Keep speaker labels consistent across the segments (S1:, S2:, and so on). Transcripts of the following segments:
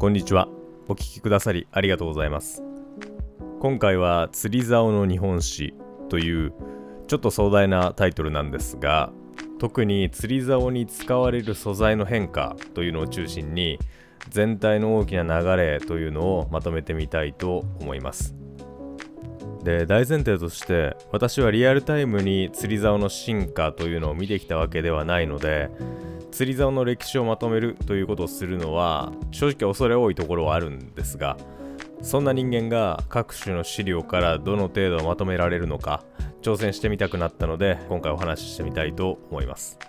S1: こんにちは。お聞きくださりありがとうございます。今回は釣り竿の日本史というちょっと壮大なタイトルなんですが特に釣り竿に使われる素材の変化というのを中心に全体の大きな流れというのをまとめてみたいと思います。で大前提として私はリアルタイムに釣り竿の進化というのを見てきたわけではないので釣り竿の歴史をまとめるということをするのは正直恐れ多いところはあるんですがそんな人間が各種の資料からどの程度まとめられるのか挑戦してみたくなったので今回お話ししてみたいと思います。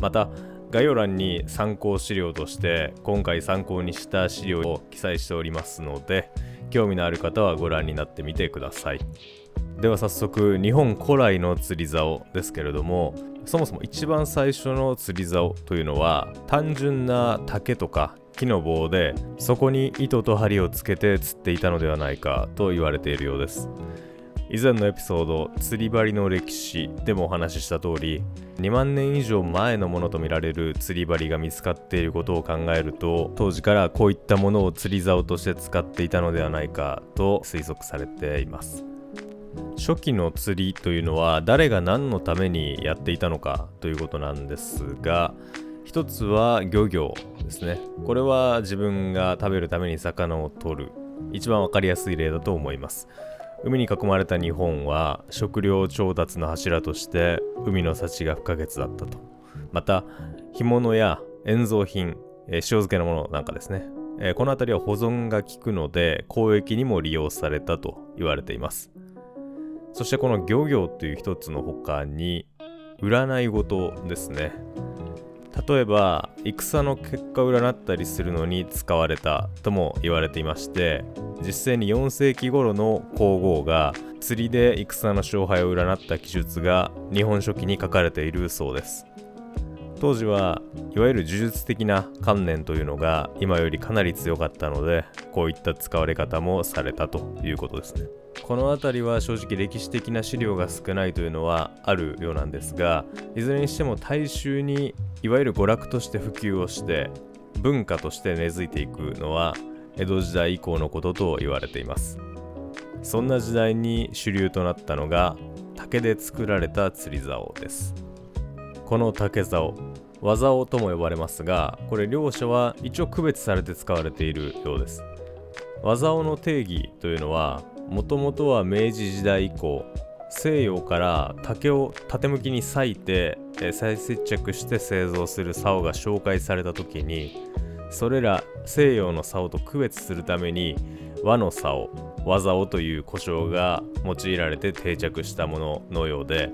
S1: また概要欄に参考資料として今回参考にした資料を記載しておりますので興味のある方はご覧になってみてください。では早速日本古来の釣り竿ですけれどもそもそも一番最初の釣り竿というのは単純な竹とか木の棒でそこに糸と針をつけて釣っていたのではないかと言われているようです。以前のエピソード釣り針の歴史でもお話しした通り2万年以上前のものとみられる釣り針が見つかっていることを考えると当時からこういったものを釣り竿として使っていたのではないかと推測されています。初期の釣りというのは誰が何のためにやっていたのかということなんですが一つは漁業ですね。これは自分が食べるために魚を取る。一番わかりやすい例だと思います。海に囲まれた日本は食料調達の柱として海の幸が不可欠だったと。また干物や塩蔵品、え、塩漬けのものなんかですね、え、この辺りは保存が効くので交易にも利用されたと言われています。そしてこの漁業という一つの他に占い事ですね。例えば戦の結果を占ったりするのに使われたとも言われていまして実際に4世紀頃の皇后が釣りで戦の勝敗を占った記述が日本書紀に書かれているそうです。当時はいわゆる呪術的な観念というのが今よりかなり強かったのでこういった使われ方もされたということですね。この辺りは正直歴史的な資料が少ないというのはあるようなんですがいずれにしても大衆にいわゆる娯楽として普及をして文化として根付いていくのは江戸時代以降のことと言われています。そんな時代に主流となったのが竹で作られた釣り竿です。この竹竿技竿とも呼ばれますがこれ両者は一応区別されて使われているようです。技竿の定義というのはもともとは明治時代以降西洋から竹を縦向きに裂いて再接着して製造する竿が紹介された時にそれら西洋の竿と区別するために和の竿和竿という呼称が用いられて定着したもののようで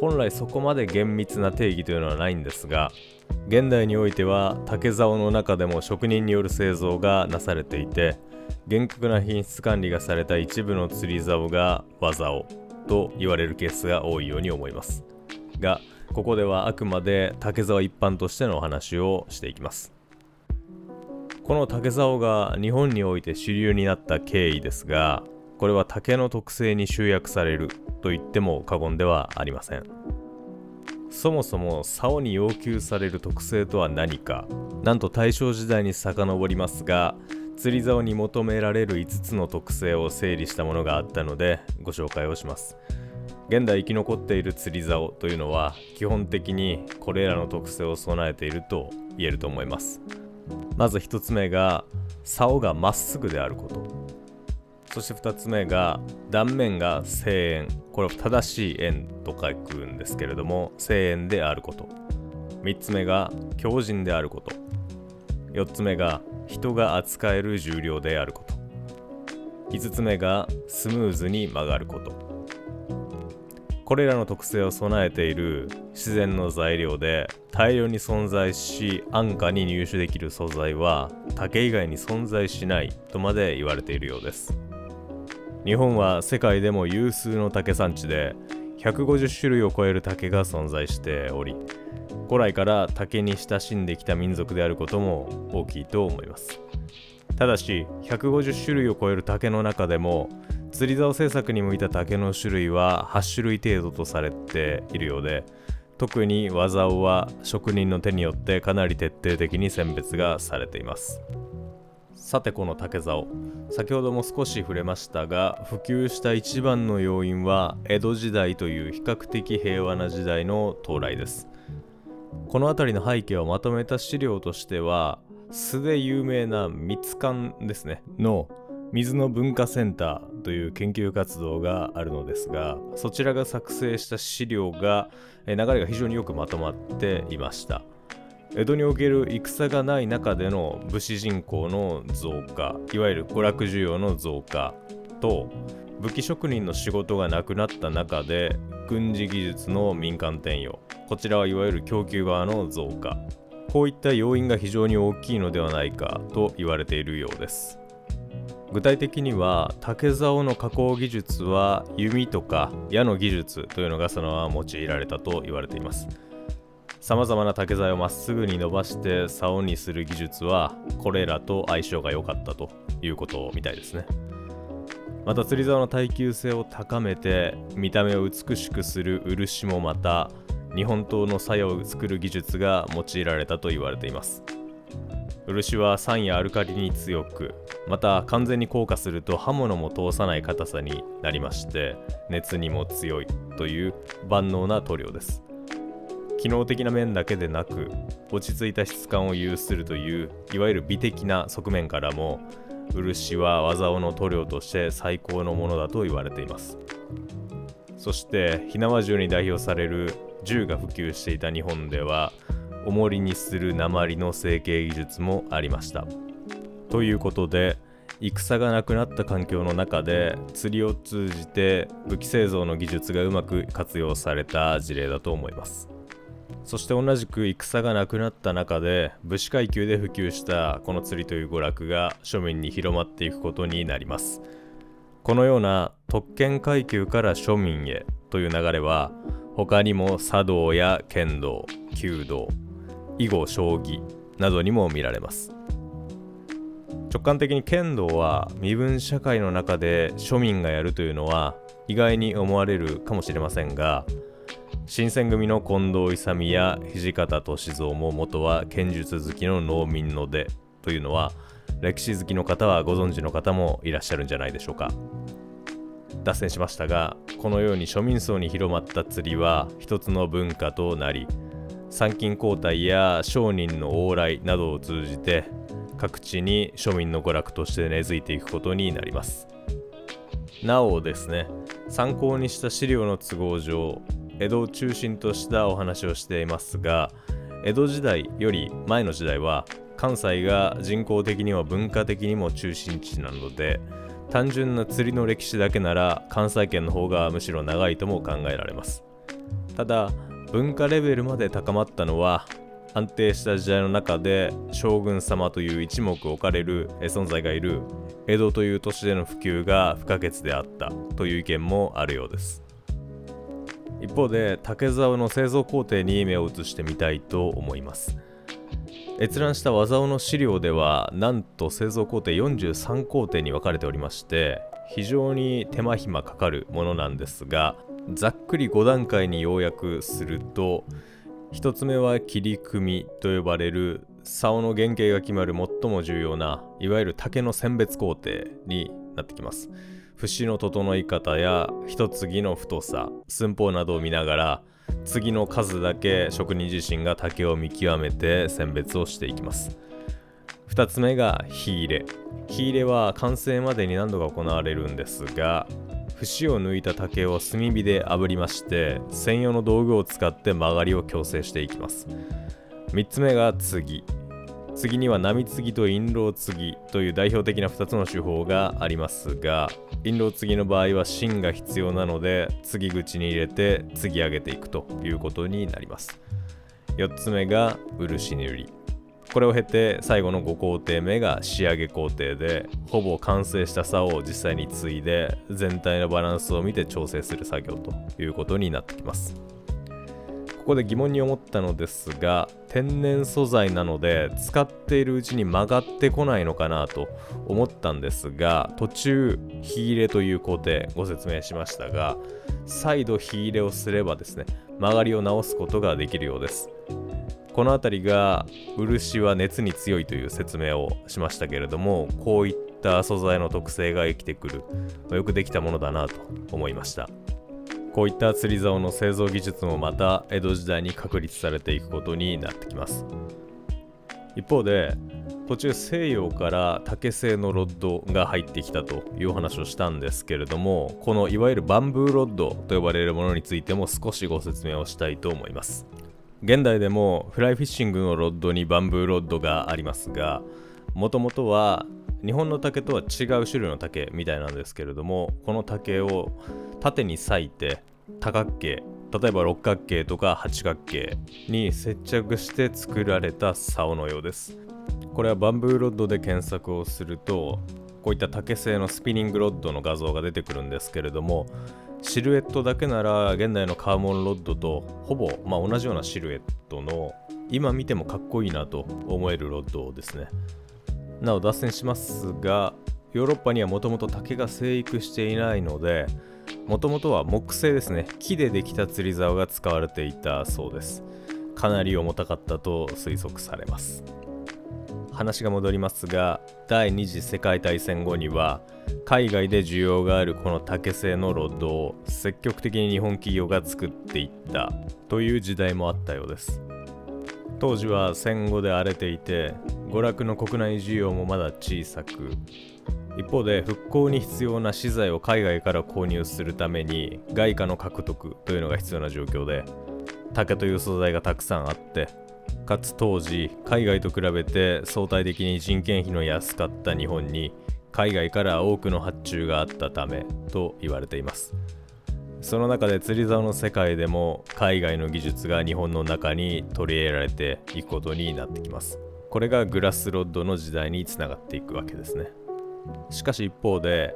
S1: 本来そこまで厳密な定義というのはないんですが現代においては竹竿の中でも職人による製造がなされていて厳格な品質管理がされた一部の釣り竿が和竿と言われるケースが多いように思います。がここではあくまで竹竿一般としてのお話をしていきます。この竹竿が日本において主流になった経緯ですがこれは竹の特性に集約されると言っても過言ではありません。そもそも竿に要求される特性とは何かなんと大正時代に遡りますが釣り竿に求められる5つの特性を整理したものがあったのでご紹介をします。現代生き残っている釣り竿というのは基本的にこれらの特性を備えていると言えると思います。まず1つ目が竿がまっすぐであること。そして2つ目が断面が正円。これは正しい円と書くんですけれども正円であること。3つ目が強靭であること。4つ目が人が扱える重量であること。5つ目がスムーズに曲がること。これらの特性を備えている自然の材料で大量に存在し安価に入手できる素材は竹以外に存在しないとまで言われているようです。日本は世界でも有数の竹産地で150種類を超える竹が存在しており古来から竹に親しんできた民族であることも大きいと思います。ただし150種類を超える竹の中でも釣り竿製作に向いた竹の種類は8種類程度とされているようで特に和竿は職人の手によってかなり徹底的に選別がされています。さてこの竹竿。先ほども少し触れましたが普及した一番の要因は江戸時代という比較的平和な時代の到来です。この辺りの背景をまとめた資料としては素で有名な密館ですね。の水の文化センターという研究活動があるのですがそちらが作成した資料が流れが非常によくまとまっていました。江戸における戦がない中での武士人口の増加いわゆる娯楽需要の増加と武器職人の仕事がなくなった中で軍事技術の民間転用。こちらはいわゆる供給側の増加。こういった要因が非常に大きいのではないかと言われているようです。具体的には竹竿の加工技術は弓とか矢の技術というのがそのまま用いられたと言われています。さまざまな竹材をまっすぐに伸ばして竿にする技術はこれらと相性が良かったということみたいですね。また釣り竿の耐久性を高めて見た目を美しくする漆もまた日本刀の鞘を作る技術が用いられたと言われています。漆は酸やアルカリに強くまた完全に硬化すると刃物も通さない硬さになりまして熱にも強いという万能な塗料です。機能的な面だけでなく落ち着いた質感を有するといういわゆる美的な側面からも漆は技尾の塗料として最高のものだと言われています。そして火縄銃に代表される銃が普及していた日本では重りにする鉛の成形技術もありました。ということで戦がなくなった環境の中で釣りを通じて武器製造の技術がうまく活用された事例だと思います。そして同じく戦がなくなった中で武士階級で普及したこの釣りという娯楽が庶民に広まっていくことになります。このような特権階級から庶民へという流れは他にも茶道や剣道弓道囲碁将棋などにも見られます。直感的に剣道は身分社会の中で庶民がやるというのは意外に思われるかもしれませんが新選組の近藤勇や土方歳三も元は剣術好きの農民の出というのは歴史好きの方はご存知の方もいらっしゃるんじゃないでしょうか。脱線しましたがこのように庶民層に広まった釣りは一つの文化となり参勤交代や商人の往来などを通じて各地に庶民の娯楽として根付いていくことになります。なおですね参考にした資料の都合上江戸を中心としたお話をしていますが江戸時代より前の時代は関西が人口的にも文化的にも中心地なので単純な釣りの歴史だけなら関西圏の方がむしろ長いとも考えられます。ただ文化レベルまで高まったのは安定した時代の中で将軍様という一目置かれる存在がいる江戸という都市での普及が不可欠であったという意見もあるようです。一方で竹竿の製造工程に目を移してみたいと思います。閲覧した技尾の資料ではなんと製造工程43工程に分かれておりまして非常に手間暇かかるものなんですがざっくり5段階に要約すると1つ目は切り組みと呼ばれる竿の原型が決まる最も重要ないわゆる竹の選別工程になってきます。節の整い方や一継の太さ寸法などを見ながら次の数だけ職人自身が竹を見極めて選別をしていきます。2つ目が火入れ。火入れは完成までに何度か行われるんですが節を抜いた竹を炭火で炙りまして専用の道具を使って曲がりを矯正していきます。3つ目が継ぎ。次には波継ぎと印籠継ぎという代表的な2つの手法がありますが印籠継ぎの場合は芯が必要なので継ぎ口に入れて継ぎ上げていくということになります。4つ目が漆塗り。これを経て最後の5工程目が仕上げ工程でほぼ完成した竿を実際に継いで全体のバランスを見て調整する作業ということになってきます。ここで疑問に思ったのですが天然素材なので使っているうちに曲がってこないのかなと思ったんですが途中火入れという工程ご説明しましたが再度火入れをすればですね曲がりを直すことができるようです。この辺りが漆は熱に強いという説明をしましたけれどもこういった素材の特性が生きてくる、よくできたものだなと思いました。こういった釣り竿の製造技術もまた江戸時代に確立されていくことになってきます。一方で途中西洋から竹製のロッドが入ってきたという話をしたんですけれどもこのいわゆるバンブーロッドと呼ばれるものについても少しご説明をしたいと思います。現代でもフライフィッシングのロッドにバンブーロッドがありますがもともとは日本の竹とは違う種類の竹みたいなんですけれどもこの竹を縦に裂いて多角形。例えば六角形とか八角形に接着して作られた竿のようです。これはバンブーロッドで検索をするとこういった竹製のスピニングロッドの画像が出てくるんですけれどもシルエットだけなら現代のカーボンロッドとほぼ、まあ、同じようなシルエットの今見てもかっこいいなと思えるロッドですね。なお脱線しますがヨーロッパにはもともと竹が生育していないのでもともとは木製ですね。木でできた釣り竿が使われていたそうです。かなり重たかったと推測されます。話が戻りますが第二次世界大戦後には海外で需要があるこの竹製のロッドを積極的に日本企業が作っていったという時代もあったようです。当時は戦後で荒れていて娯楽の国内需要もまだ小さく一方で復興に必要な資材を海外から購入するために外貨の獲得というのが必要な状況で竹という素材がたくさんあってかつ当時海外と比べて相対的に人件費の安かった日本に海外から多くの発注があったためと言われています。その中で釣り竿の世界でも海外の技術が日本の中に取り入れられていくことになってきます。これがグラスロッドの時代につながっていくわけですね。しかし一方で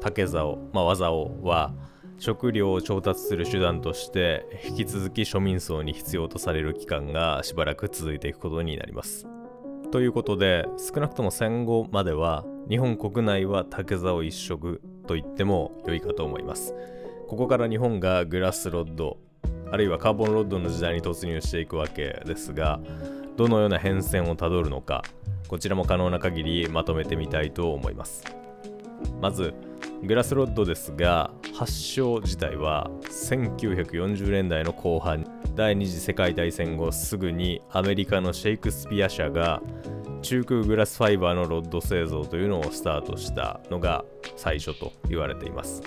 S1: 竹竿、まあ、技をは食料を調達する手段として引き続き庶民層に必要とされる期間がしばらく続いていくことになります。ということで少なくとも戦後までは日本国内は竹竿一色と言っても良いかと思います。ここから日本がグラスロッドあるいはカーボンロッドの時代に突入していくわけですがどのような変遷をたどるのかこちらも可能な限りまとめてみたいと思います。まずグラスロッドですが発祥自体は1940年代の後半第二次世界大戦後すぐにアメリカのシェイクスピア社が中空グラスファイバーのロッド製造というのをスタートしたのが最初と言われています。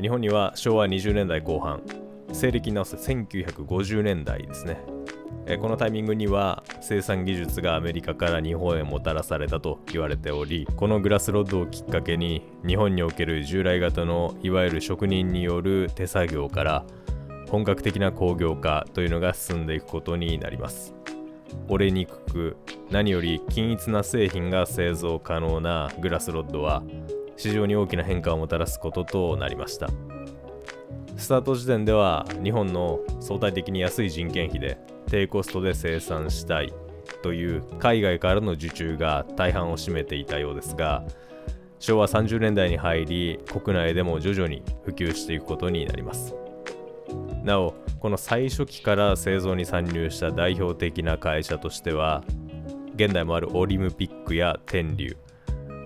S1: 日本には昭和20年代後半西暦に直せ1950年代ですね。このタイミングには生産技術がアメリカから日本へもたらされたと言われておりこのグラスロッドをきっかけに日本における従来型のいわゆる職人による手作業から本格的な工業化というのが進んでいくことになります。折れにくく何より均一な製品が製造可能なグラスロッドは市場に大きな変化をもたらすこととなりました。スタート時点では日本の相対的に安い人件費で低コストで生産したいという海外からの受注が大半を占めていたようですが昭和30年代に入り国内でも徐々に普及していくことになります。なおこの最初期から製造に参入した代表的な会社としては現代もあるオリムピックや天竜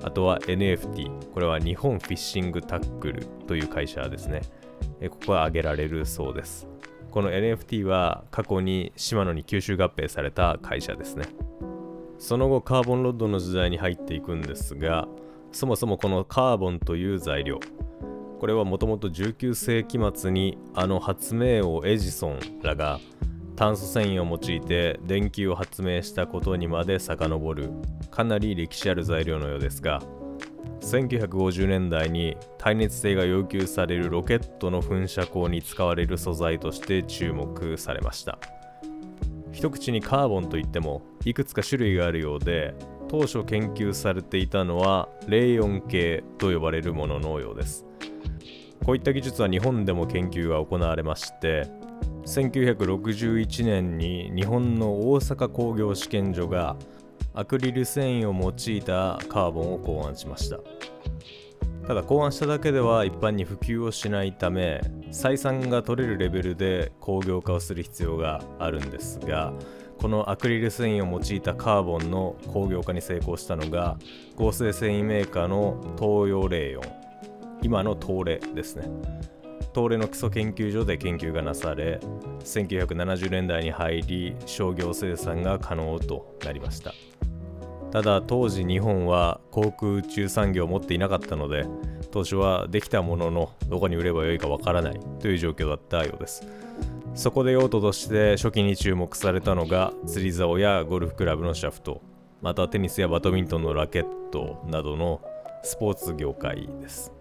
S1: あとは NFT これは日本フィッシングタックルという会社ですね。ここは挙げられるそうです。この NFT は過去にシマノに吸収合併された会社ですね。その後カーボンロッドの時代に入っていくんですがそもそもこのカーボンという材料これはもともと19世紀末にあの発明王エジソンらが炭素繊維を用いて電球を発明したことにまで遡るかなり歴史ある材料のようですが1950年代に耐熱性が要求されるロケットの噴射口に使われる素材として注目されました。一口にカーボンといってもいくつか種類があるようで当初研究されていたのはレイオン系と呼ばれるもののようです。こういった技術は日本でも研究が行われまして1961年に日本の大阪工業試験所がアクリル繊維を用いたカーボンを考案しました。ただ考案しただけでは一般に普及をしないため採算が取れるレベルで工業化をする必要があるんですがこのアクリル繊維を用いたカーボンの工業化に成功したのが合成繊維メーカーの東洋レーヨン。今の東レですね。東レの基礎研究所で研究がなされ1970年代に入り商業生産が可能となりました。ただ当時日本は航空宇宙産業を持っていなかったので当初はできたもののどこに売ればよいかわからないという状況だったようです。そこで用途として初期に注目されたのが釣り竿やゴルフクラブのシャフトまたテニスやバドミントンのラケットなどのスポーツ業界です。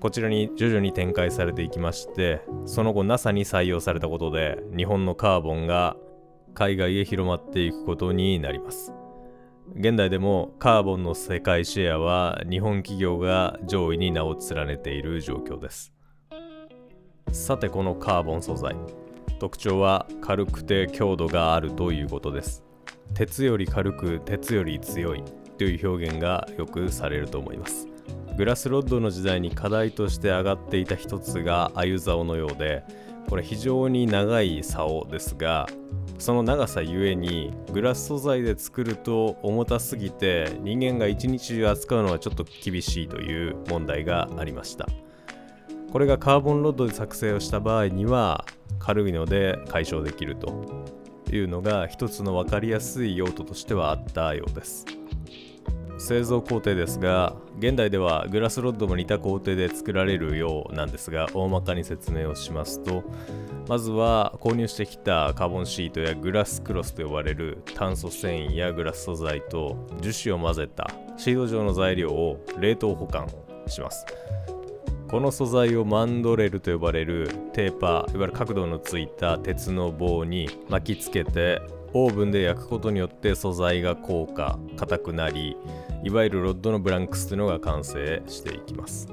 S1: こちらに徐々に展開されていきましてその後 NASA に採用されたことで日本のカーボンが海外へ広まっていくことになります。現代でもカーボンの世界シェアは日本企業が上位に名を連ねている状況です。さてこのカーボン素材。特徴は軽くて強度があるということです。鉄より軽く鉄より強いという表現がよくされると思います。グラスロッドの時代に課題として上がっていた一つが鮎竿のようでこれ非常に長い竿ですがその長さゆえにグラス素材で作ると重たすぎて人間が一日中扱うのはちょっと厳しいという問題がありました。これがカーボンロッドで作成をした場合には軽いので解消できるというのが一つの分かりやすい用途としてはあったようです。製造工程ですが現代ではグラスロッドも似た工程で作られるようなんですが大まかに説明をしますとまずは購入してきたカーボンシートやグラスクロスと呼ばれる炭素繊維やグラス素材と樹脂を混ぜたシード状の材料を冷凍保管します。この素材をマンドレルと呼ばれるテーパーいわゆる角度のついた鉄の棒に巻きつけてオーブンで焼くことによって素材が硬化硬くなりいわゆるロッドのブランクスというのが完成していきます。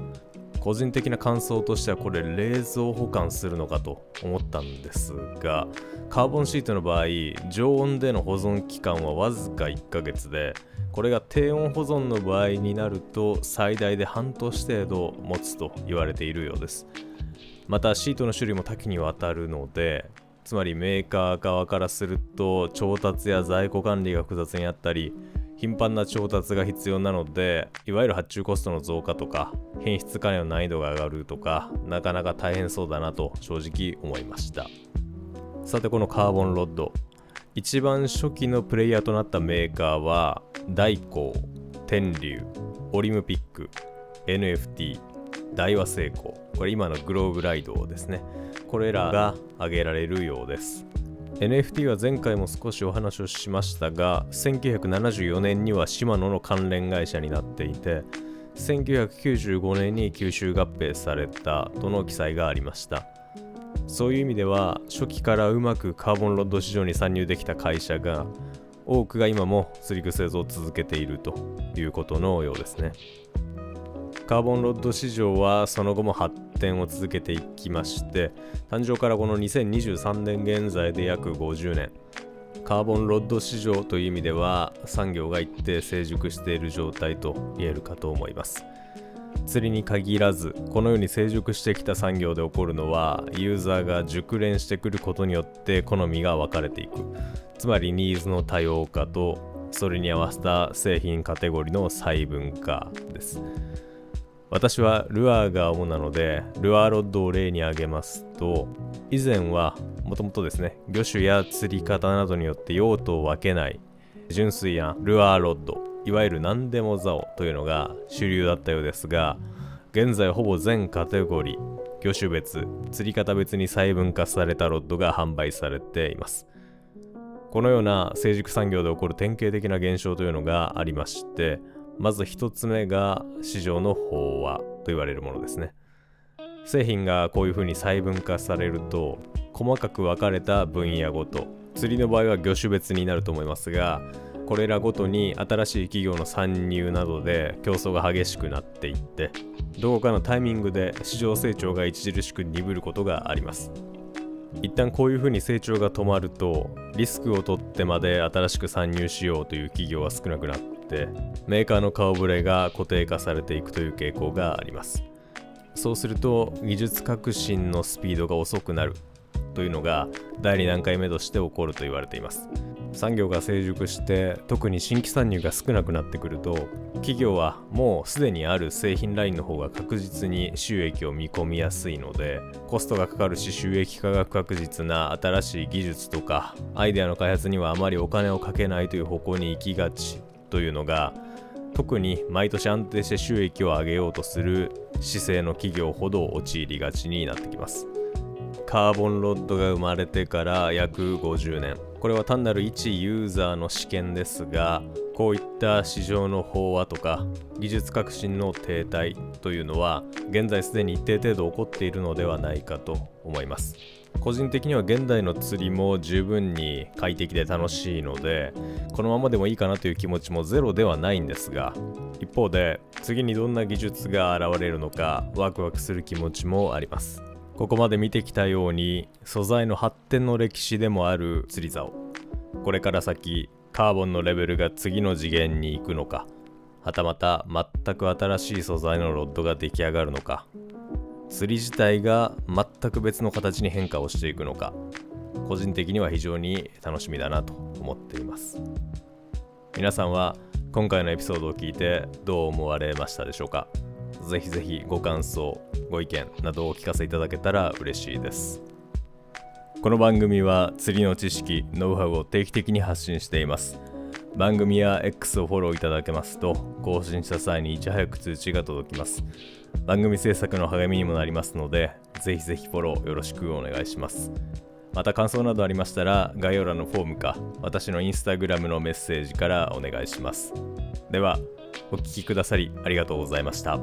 S1: 個人的な感想としてはこれ冷蔵保管するのかと思ったんですがカーボンシートの場合常温での保存期間はわずか1ヶ月でこれが低温保存の場合になると最大で半年程度持つと言われているようです。またシートの種類も多岐にわたるのでつまりメーカー側からすると調達や在庫管理が複雑にあったり頻繁な調達が必要なのでいわゆる発注コストの増加とか品質管理の難易度が上がるとかなかなか大変そうだなと正直思いました。さてこのカーボンロッド。一番初期のプレイヤーとなったメーカーは大光天竜オリムピック NFT 大和成功これ今のグローブライドですね。これらが挙げられるようです。NFT は前回も少しお話をしましたが1974年にはシマノの関連会社になっていて1995年に吸収合併されたとの記載がありました。そういう意味では初期からうまくカーボンロッド市場に参入できた会社が多くが今も釣り具製造を続けているということのようですね。カーボンロッド市場はその後も発展を続けていきまして誕生からこの2023年現在で約50年。カーボンロッド市場という意味では産業が一定成熟している状態と言えるかと思います。釣りに限らずこのように成熟してきた産業で起こるのはユーザーが熟練してくることによって好みが分かれていく。つまりニーズの多様化とそれに合わせた製品カテゴリーの細分化です。私はルアーが主なのでルアーロッドを例に挙げますと以前はもともとですね魚種や釣り方などによって用途を分けない純粋やルアーロッドいわゆる何でも竿というのが主流だったようですが現在ほぼ全カテゴリー魚種別釣り方別に細分化されたロッドが販売されています。このような成熟産業で起こる典型的な現象というのがありましてまず1つ目が市場の飽和と言われるものですね。製品がこういうふうに細分化されると細かく分かれた分野ごと釣りの場合は魚種別になると思いますがこれらごとに新しい企業の参入などで競争が激しくなっていってどこかのタイミングで市場成長が著しく鈍ることがあります。一旦こういうふうに成長が止まるとリスクを取ってまで新しく参入しようという企業は少なくなってメーカーの顔ぶれが固定化されていくという傾向があります。そうすると技術革新のスピードが遅くなるというのが第2段階目として起こると言われています。産業が成熟して特に新規参入が少なくなってくると企業はもうすでにある製品ラインの方が確実に収益を見込みやすいのでコストがかかるし収益化が確実な新しい技術とかアイデアの開発にはあまりお金をかけないという方向に行きがち。というのが特に毎年安定して収益を上げようとする姿勢の企業ほど陥りがちになってきます。カーボンロッドが生まれてから約50年。これは単なる一ユーザーの試験ですがこういった市場の飽和とか技術革新の停滞というのは現在すでに一定程度起こっているのではないかと思います。個人的には現代の釣りも十分に快適で楽しいのでこのままでもいいかなという気持ちもゼロではないんですが一方で次にどんな技術が現れるのかワクワクする気持ちもあります。ここまで見てきたように素材の発展の歴史でもある釣り竿。これから先カーボンのレベルが次の次元に行くのかはたまた全く新しい素材のロッドが出来上がるのか釣り自体が全く別の形に変化をしていくのか個人的には非常に楽しみだなと思っています皆さんは今回のエピソードを聞いてどう思われましたでしょうか？ぜひぜひご感想、ご意見などをお聞かせいただけたら嬉しいです。この番組は釣りの知識、ノウハウを定期的に発信しています。番組や X をフォローいただけますと、更新した際にいち早く通知が届きます。番組制作の励みにもなりますので、ぜひぜひフォローよろしくお願いします。また感想などありましたら、概要欄のフォームか、私のインスタグラムのメッセージからお願いします。では、お聴きくださりありがとうございました。